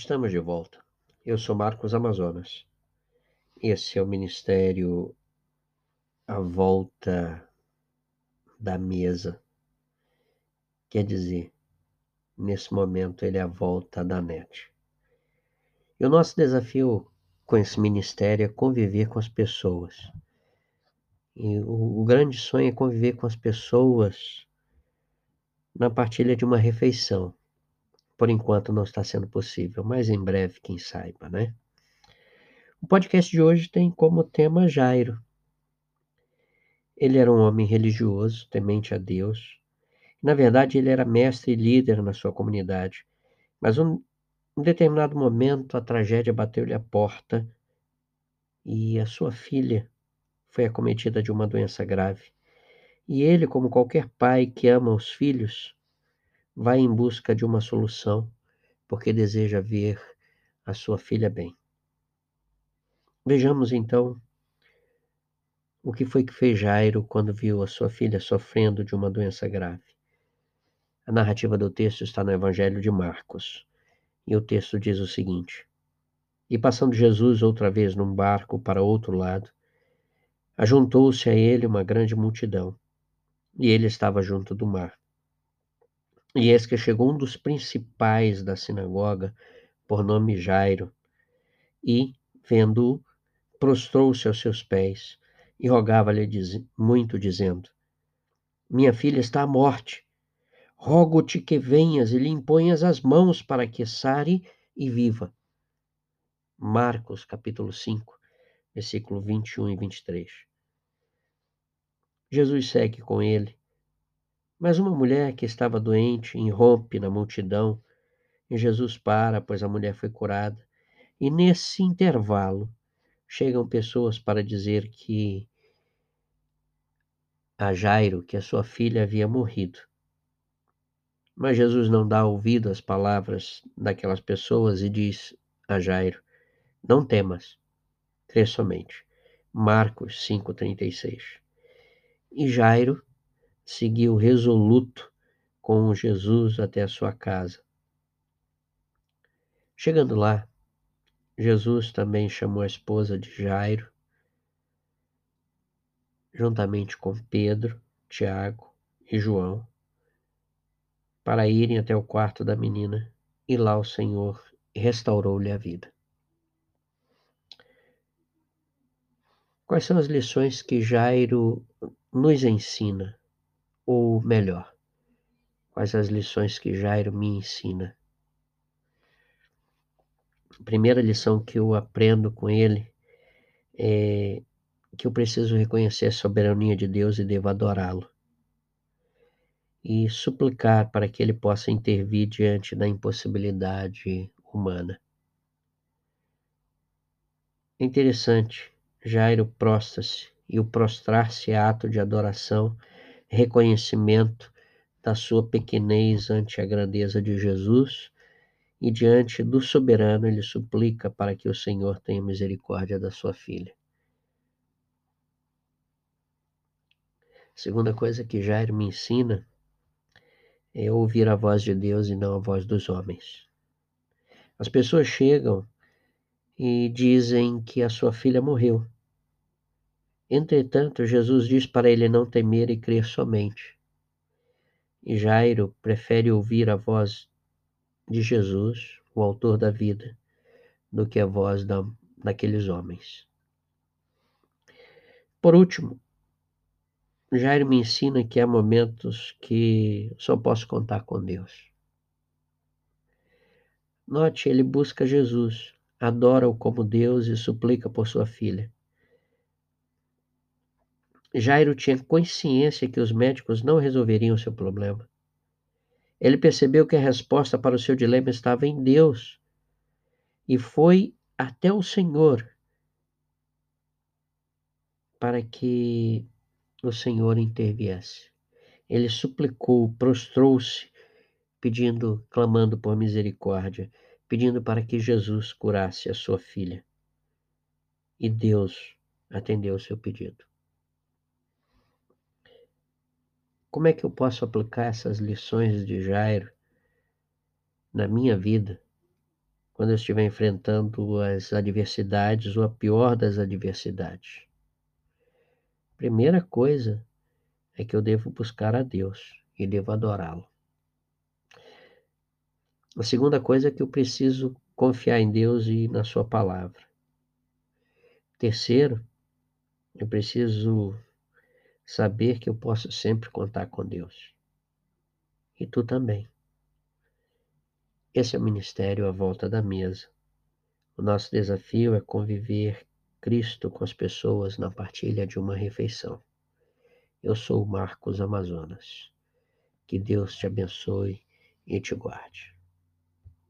Estamos de volta. Eu sou Marcos Amazonas. Esse é o Ministério à Volta da Mesa. Quer dizer, nesse momento ele é a volta da net. E o nosso desafio com esse ministério é conviver com as pessoas. E o, o grande sonho é conviver com as pessoas na partilha de uma refeição por enquanto não está sendo possível, mas em breve, quem saiba, né? O podcast de hoje tem como tema Jairo. Ele era um homem religioso, temente a Deus. Na verdade, ele era mestre e líder na sua comunidade. Mas um, um determinado momento, a tragédia bateu-lhe a porta e a sua filha foi acometida de uma doença grave. E ele, como qualquer pai que ama os filhos, vai em busca de uma solução, porque deseja ver a sua filha bem. Vejamos então o que foi que fez Jairo quando viu a sua filha sofrendo de uma doença grave. A narrativa do texto está no Evangelho de Marcos, e o texto diz o seguinte: E passando Jesus outra vez num barco para outro lado, ajuntou-se a ele uma grande multidão, e ele estava junto do mar. E eis que chegou um dos principais da sinagoga, por nome Jairo, e, vendo-o, prostrou-se aos seus pés e rogava-lhe muito, dizendo: Minha filha está à morte. Rogo-te que venhas e lhe imponhas as mãos para que sare e viva. Marcos, capítulo 5, versículo 21 e 23. Jesus segue com ele mas uma mulher que estava doente irrompe na multidão e Jesus para, pois a mulher foi curada. E nesse intervalo chegam pessoas para dizer que a Jairo que a sua filha havia morrido. Mas Jesus não dá ouvido às palavras daquelas pessoas e diz a Jairo: Não temas, crê somente. Marcos 5,36. E Jairo seguiu resoluto com Jesus até a sua casa. Chegando lá, Jesus também chamou a esposa de Jairo, juntamente com Pedro, Tiago e João, para irem até o quarto da menina, e lá o Senhor restaurou-lhe a vida. Quais são as lições que Jairo nos ensina ou melhor, quais as lições que Jairo me ensina? A primeira lição que eu aprendo com ele é que eu preciso reconhecer a soberania de Deus e devo adorá-lo. E suplicar para que ele possa intervir diante da impossibilidade humana. É interessante, Jairo prostra-se, e o prostrar-se é ato de adoração reconhecimento da sua pequenez ante a grandeza de Jesus e diante do soberano ele suplica para que o Senhor tenha misericórdia da sua filha. Segunda coisa que Jairo me ensina é ouvir a voz de Deus e não a voz dos homens. As pessoas chegam e dizem que a sua filha morreu. Entretanto, Jesus diz para ele não temer e crer somente. E Jairo prefere ouvir a voz de Jesus, o autor da vida, do que a voz da, daqueles homens. Por último, Jairo me ensina que há momentos que só posso contar com Deus. Note, ele busca Jesus, adora-o como Deus e suplica por sua filha. Jairo tinha consciência que os médicos não resolveriam seu problema. Ele percebeu que a resposta para o seu dilema estava em Deus e foi até o Senhor para que o Senhor interviesse. Ele suplicou, prostrou-se, pedindo, clamando por misericórdia, pedindo para que Jesus curasse a sua filha. E Deus atendeu o seu pedido. Como é que eu posso aplicar essas lições de Jairo na minha vida quando eu estiver enfrentando as adversidades ou a pior das adversidades. Primeira coisa é que eu devo buscar a Deus e devo adorá-lo. A segunda coisa é que eu preciso confiar em Deus e na Sua palavra. Terceiro, eu preciso saber que eu posso sempre contar com Deus. E tu também. Esse é o ministério à volta da mesa. O nosso desafio é conviver Cristo com as pessoas na partilha de uma refeição. Eu sou o Marcos Amazonas. Que Deus te abençoe e te guarde.